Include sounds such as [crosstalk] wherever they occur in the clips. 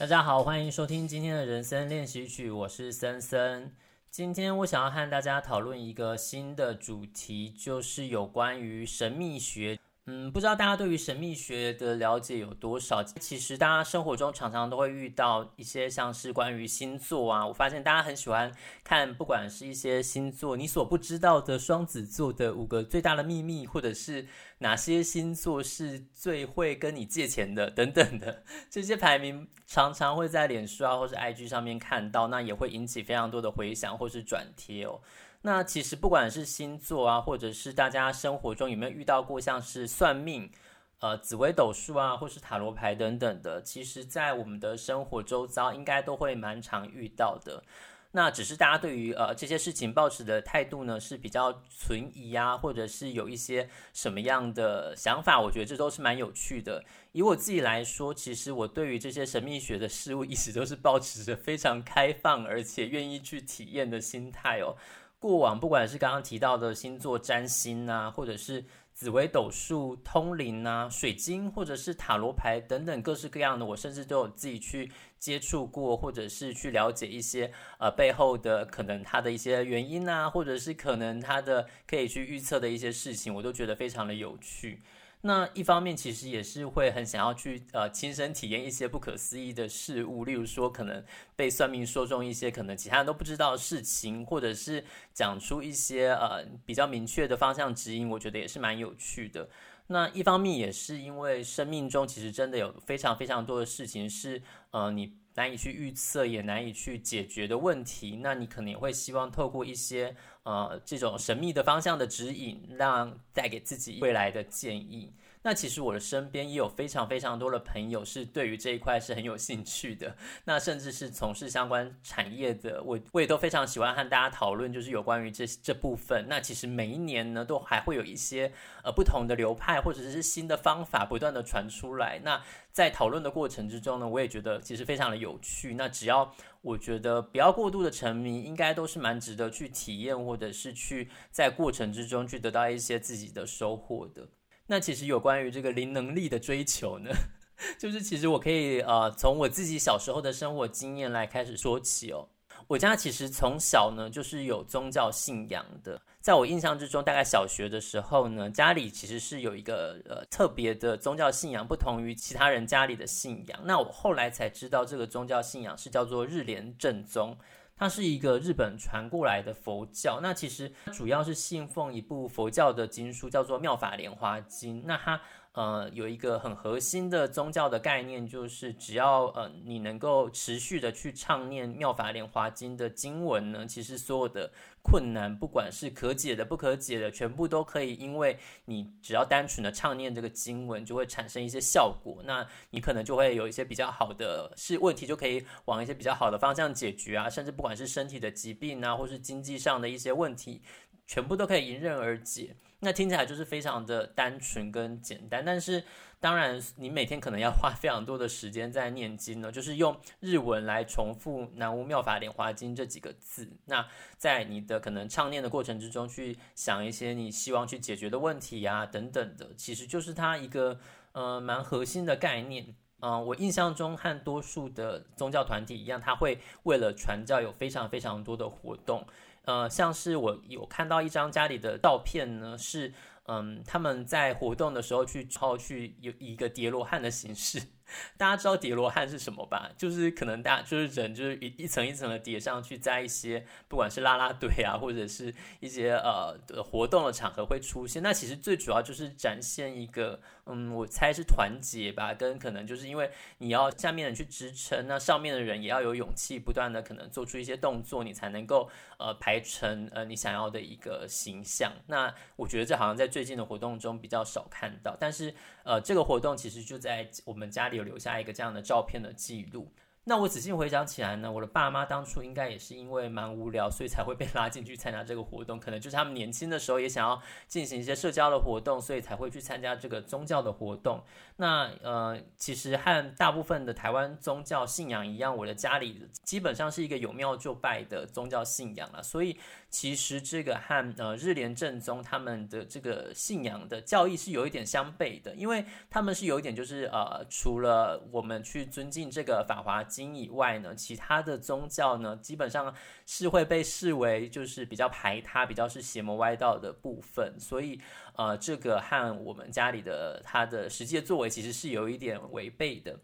大家好，欢迎收听今天的人生练习曲，我是森森。今天我想要和大家讨论一个新的主题，就是有关于神秘学。嗯，不知道大家对于神秘学的了解有多少？其实大家生活中常常都会遇到一些像是关于星座啊，我发现大家很喜欢看，不管是一些星座，你所不知道的双子座的五个最大的秘密，或者是哪些星座是最会跟你借钱的等等的这些排名，常常会在脸书啊或是 IG 上面看到，那也会引起非常多的回响或是转贴哦。那其实不管是星座啊，或者是大家生活中有没有遇到过像是算命、呃紫微斗数啊，或是塔罗牌等等的，其实在我们的生活周遭应该都会蛮常遇到的。那只是大家对于呃这些事情抱持的态度呢是比较存疑啊，或者是有一些什么样的想法？我觉得这都是蛮有趣的。以我自己来说，其实我对于这些神秘学的事物一直都是保持着非常开放而且愿意去体验的心态哦。过往不管是刚刚提到的星座占星啊，或者是紫微斗数、通灵啊、水晶，或者是塔罗牌等等各式各样的，我甚至都有自己去接触过，或者是去了解一些呃背后的可能它的一些原因啊，或者是可能它的可以去预测的一些事情，我都觉得非常的有趣。那一方面，其实也是会很想要去呃亲身体验一些不可思议的事物，例如说可能被算命说中一些可能其他人都不知道的事情，或者是讲出一些呃比较明确的方向指引，我觉得也是蛮有趣的。那一方面也是因为生命中其实真的有非常非常多的事情是呃你难以去预测也难以去解决的问题，那你可能也会希望透过一些。呃，这种神秘的方向的指引，让带给自己未来的建议。那其实我的身边也有非常非常多的朋友是对于这一块是很有兴趣的，那甚至是从事相关产业的，我我也都非常喜欢和大家讨论，就是有关于这这部分。那其实每一年呢，都还会有一些呃不同的流派或者是新的方法不断的传出来。那在讨论的过程之中呢，我也觉得其实非常的有趣。那只要我觉得不要过度的沉迷，应该都是蛮值得去体验，或者是去在过程之中去得到一些自己的收获的。那其实有关于这个灵能力的追求呢，[laughs] 就是其实我可以呃从我自己小时候的生活经验来开始说起哦。我家其实从小呢就是有宗教信仰的，在我印象之中，大概小学的时候呢，家里其实是有一个呃特别的宗教信仰，不同于其他人家里的信仰。那我后来才知道，这个宗教信仰是叫做日莲正宗。它是一个日本传过来的佛教，那其实主要是信奉一部佛教的经书，叫做《妙法莲花经》。那它呃有一个很核心的宗教的概念，就是只要呃你能够持续的去唱念《妙法莲华经》的经文呢，其实所有的。困难，不管是可解的、不可解的，全部都可以，因为你只要单纯的唱念这个经文，就会产生一些效果。那你可能就会有一些比较好的是问题，就可以往一些比较好的方向解决啊，甚至不管是身体的疾病啊，或是经济上的一些问题，全部都可以迎刃而解。那听起来就是非常的单纯跟简单，但是。当然，你每天可能要花非常多的时间在念经呢，就是用日文来重复“南无妙法莲华经”这几个字。那在你的可能唱念的过程之中，去想一些你希望去解决的问题呀、啊，等等的，其实就是它一个呃蛮核心的概念。嗯、我印象中和多数的宗教团体一样，他会为了传教有非常非常多的活动。呃，像是我有看到一张家里的照片呢，是。嗯，他们在活动的时候去，抄去有一个叠罗汉的形式。[laughs] 大家知道叠罗汉是什么吧？就是可能大家就是人，就是一一层一层的叠上去，在一些不管是啦啦队啊，或者是一些呃活动的场合会出现。那其实最主要就是展现一个，嗯，我猜是团结吧，跟可能就是因为你要下面的人去支撑，那上面的人也要有勇气，不断的可能做出一些动作，你才能够呃排成呃你想要的一个形象。那我觉得这好像在最近的活动中比较少看到，但是呃这个活动其实就在我们家里。留下一个这样的照片的记录。那我仔细回想起来呢，我的爸妈当初应该也是因为蛮无聊，所以才会被拉进去参加这个活动。可能就是他们年轻的时候也想要进行一些社交的活动，所以才会去参加这个宗教的活动。那呃，其实和大部分的台湾宗教信仰一样，我的家里基本上是一个有庙就拜的宗教信仰了。所以其实这个和呃日莲正宗他们的这个信仰的教义是有一点相悖的，因为他们是有一点就是呃，除了我们去尊敬这个法华经。以外呢，其他的宗教呢，基本上是会被视为就是比较排他、比较是邪魔歪道的部分，所以呃，这个和我们家里的他的实际的作为其实是有一点违背的。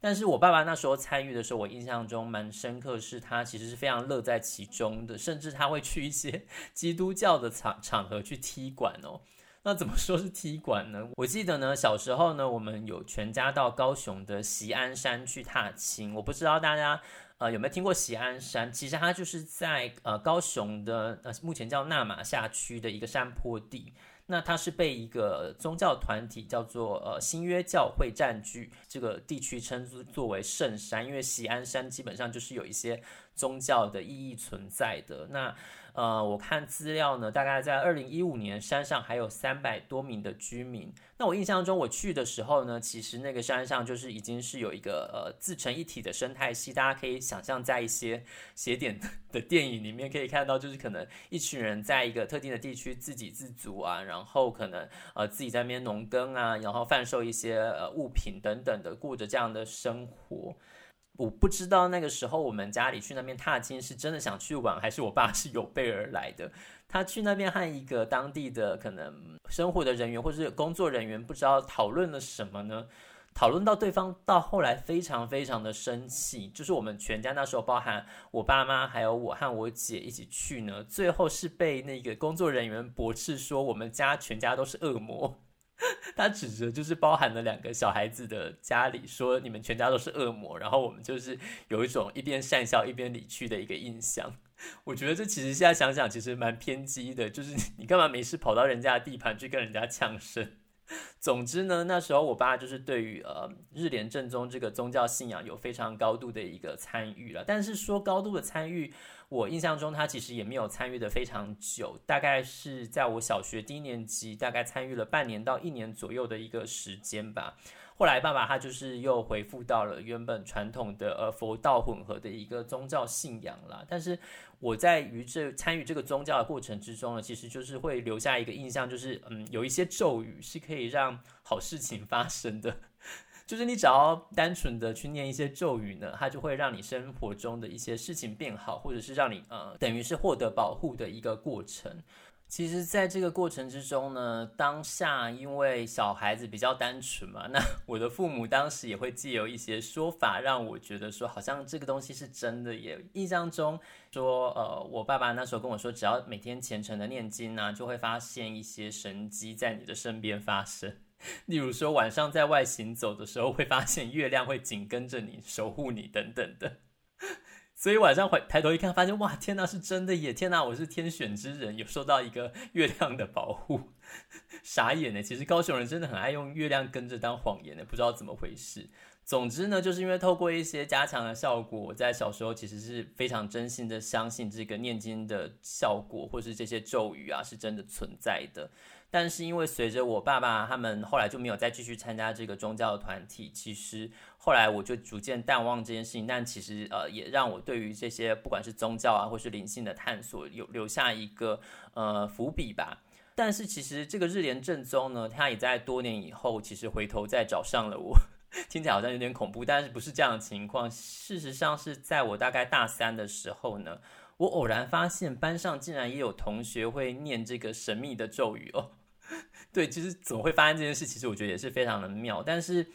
但是我爸爸那时候参与的时候，我印象中蛮深刻，是他其实是非常乐在其中的，甚至他会去一些 [laughs] 基督教的场场合去踢馆哦。[laughs] 那怎么说是踢馆呢？我记得呢，小时候呢，我们有全家到高雄的锡安山去踏青。我不知道大家呃有没有听过锡安山？其实它就是在呃高雄的呃目前叫纳玛夏区的一个山坡地。那它是被一个宗教团体叫做呃新约教会占据这个地区，称作为圣山，因为锡安山基本上就是有一些宗教的意义存在的。那呃，我看资料呢，大概在二零一五年，山上还有三百多名的居民。那我印象中，我去的时候呢，其实那个山上就是已经是有一个呃自成一体的生态系。大家可以想象，在一些写点的电影里面可以看到，就是可能一群人在一个特定的地区自给自足啊，然后可能呃自己在那边农耕啊，然后贩售一些呃物品等等的，过着这样的生活。我不知道那个时候我们家里去那边踏青是真的想去玩，还是我爸 [laughs] 是有备而来的。他去那边和一个当地的可能生活的人员或是工作人员，不知道讨论了什么呢？讨论到对方到后来非常非常的生气，就是我们全家那时候包含我爸妈还有我和我姐一起去呢，最后是被那个工作人员驳斥说我们家全家都是恶魔。[laughs] 他指着就是包含了两个小孩子的家里，说你们全家都是恶魔，然后我们就是有一种一边讪笑一边离去的一个印象。我觉得这其实现在想想，其实蛮偏激的，就是你干嘛没事跑到人家的地盘去跟人家呛声？[laughs] 总之呢，那时候我爸就是对于呃日莲正宗这个宗教信仰有非常高度的一个参与了，但是说高度的参与。我印象中，他其实也没有参与的非常久，大概是在我小学低年级，大概参与了半年到一年左右的一个时间吧。后来爸爸他就是又恢复到了原本传统的呃佛道混合的一个宗教信仰了。但是我在于这参与这个宗教的过程之中呢，其实就是会留下一个印象，就是嗯，有一些咒语是可以让好事情发生的。就是你只要单纯的去念一些咒语呢，它就会让你生活中的一些事情变好，或者是让你呃，等于是获得保护的一个过程。其实，在这个过程之中呢，当下因为小孩子比较单纯嘛，那我的父母当时也会借由一些说法，让我觉得说好像这个东西是真的。也印象中说，呃，我爸爸那时候跟我说，只要每天虔诚的念经呢，就会发现一些神迹在你的身边发生。例如说，晚上在外行走的时候，会发现月亮会紧跟着你，守护你等等的。[laughs] 所以晚上回抬头一看，发现哇，天哪，是真的耶！天哪，我是天选之人，有受到一个月亮的保护。[laughs] 傻眼呢，其实高雄人真的很爱用月亮跟着当谎言呢，不知道怎么回事。总之呢，就是因为透过一些加强的效果，我在小时候其实是非常真心的相信这个念经的效果，或是这些咒语啊，是真的存在的。但是因为随着我爸爸他们后来就没有再继续参加这个宗教团体，其实后来我就逐渐淡忘这件事情。但其实呃，也让我对于这些不管是宗教啊，或是灵性的探索，有留下一个呃伏笔吧。但是其实这个日莲正宗呢，他也在多年以后，其实回头再找上了我。[laughs] 听起来好像有点恐怖，但是不是这样的情况。事实上是在我大概大三的时候呢，我偶然发现班上竟然也有同学会念这个神秘的咒语哦。对，其实怎么会发生这件事？其实我觉得也是非常的妙。但是，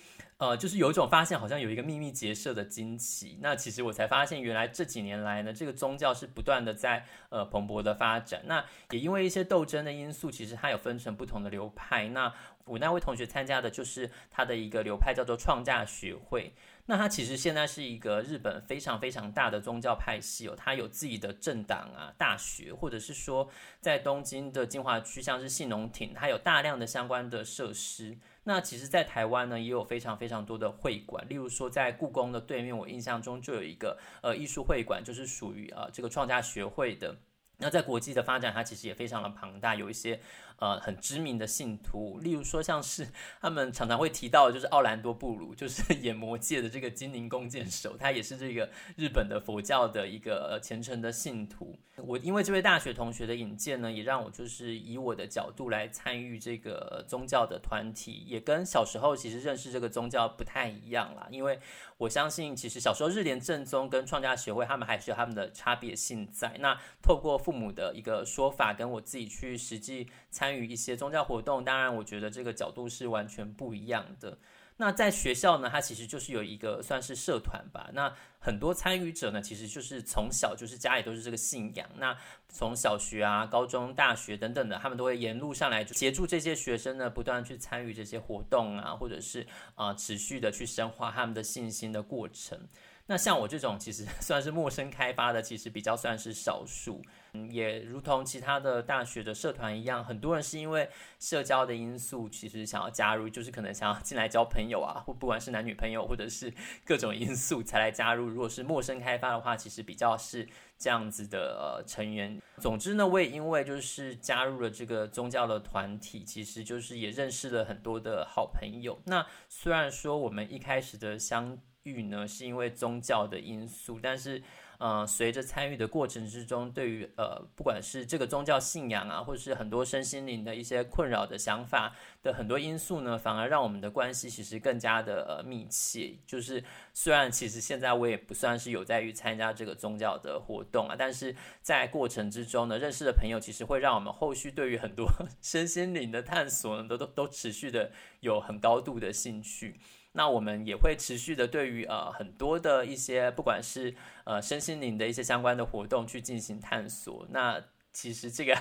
呃，就是有一种发现，好像有一个秘密结社的惊奇。那其实我才发现，原来这几年来呢，这个宗教是不断的在呃蓬勃的发展。那也因为一些斗争的因素，其实它有分成不同的流派。那我那位同学参加的就是他的一个流派，叫做创价学会。那他其实现在是一个日本非常非常大的宗教派系哦，他有自己的政党啊、大学，或者是说在东京的精华区，像是信浓町，它有大量的相关的设施。那其实，在台湾呢，也有非常非常多的会馆，例如说在故宫的对面，我印象中就有一个呃艺术会馆，就是属于呃这个创价学会的。那在国际的发展，它其实也非常的庞大，有一些。呃，很知名的信徒，例如说像是他们常常会提到的，就是奥兰多布鲁，就是 [laughs] 演魔界的这个精灵弓箭手，他也是这个日本的佛教的一个虔诚的信徒。我因为这位大学同学的引荐呢，也让我就是以我的角度来参与这个宗教的团体，也跟小时候其实认识这个宗教不太一样啦。因为我相信，其实小时候日莲正宗跟创价学会他们还是有他们的差别性在。那透过父母的一个说法，跟我自己去实际参与一些宗教活动，当然，我觉得这个角度是完全不一样的。那在学校呢，它其实就是有一个算是社团吧。那很多参与者呢，其实就是从小就是家里都是这个信仰。那从小学啊、高中、大学等等的，他们都会沿路上来协助这些学生呢，不断去参与这些活动啊，或者是啊、持续的去深化他们的信心的过程。那像我这种其实 [laughs] 算是陌生开发的，其实比较算是少数。嗯，也如同其他的大学的社团一样，很多人是因为社交的因素，其实想要加入，就是可能想要进来交朋友啊，或不管是男女朋友，或者是各种因素才来加入。如果是陌生开发的话，其实比较是这样子的呃成员。总之呢，我也因为就是加入了这个宗教的团体，其实就是也认识了很多的好朋友。那虽然说我们一开始的相欲呢，是因为宗教的因素，但是，呃，随着参与的过程之中，对于呃，不管是这个宗教信仰啊，或者是很多身心灵的一些困扰的想法的很多因素呢，反而让我们的关系其实更加的呃密切。就是虽然其实现在我也不算是有在于参加这个宗教的活动啊，但是在过程之中呢，认识的朋友其实会让我们后续对于很多 [laughs] 身心灵的探索呢，都都都持续的有很高度的兴趣。那我们也会持续的对于呃很多的一些不管是呃身心灵的一些相关的活动去进行探索。那其实这个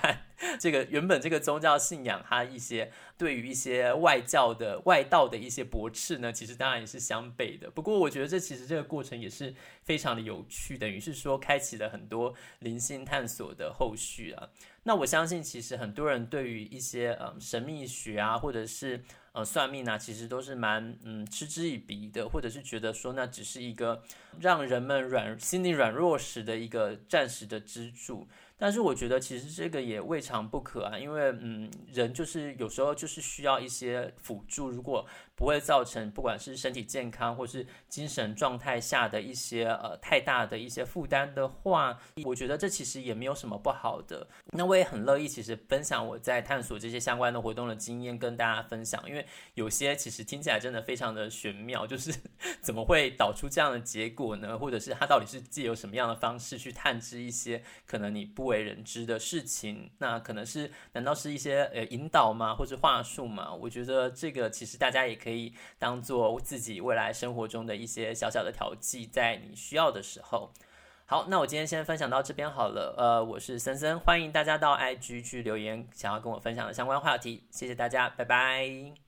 这个原本这个宗教信仰它一些对于一些外教的外道的一些驳斥呢，其实当然也是相悖的。不过我觉得这其实这个过程也是非常的有趣，等于是说开启了很多灵性探索的后续啊。那我相信其实很多人对于一些呃神秘学啊，或者是呃，算命啊，其实都是蛮嗯嗤之以鼻的，或者是觉得说那只是一个让人们软心理软弱时的一个暂时的支柱。但是我觉得其实这个也未尝不可啊，因为嗯，人就是有时候就是需要一些辅助，如果不会造成不管是身体健康或是精神状态下的一些呃太大的一些负担的话，我觉得这其实也没有什么不好的。那我也很乐意其实分享我在探索这些相关的活动的经验跟大家分享，因为有些其实听起来真的非常的玄妙，就是 [laughs] 怎么会导出这样的结果呢？或者是他到底是借由什么样的方式去探知一些可能你不为人知的事情，那可能是难道是一些呃引导吗，或是话术吗？我觉得这个其实大家也可以当做自己未来生活中的一些小小的调剂，在你需要的时候。好，那我今天先分享到这边好了。呃，我是森森，欢迎大家到 IG 去留言，想要跟我分享的相关话题。谢谢大家，拜拜。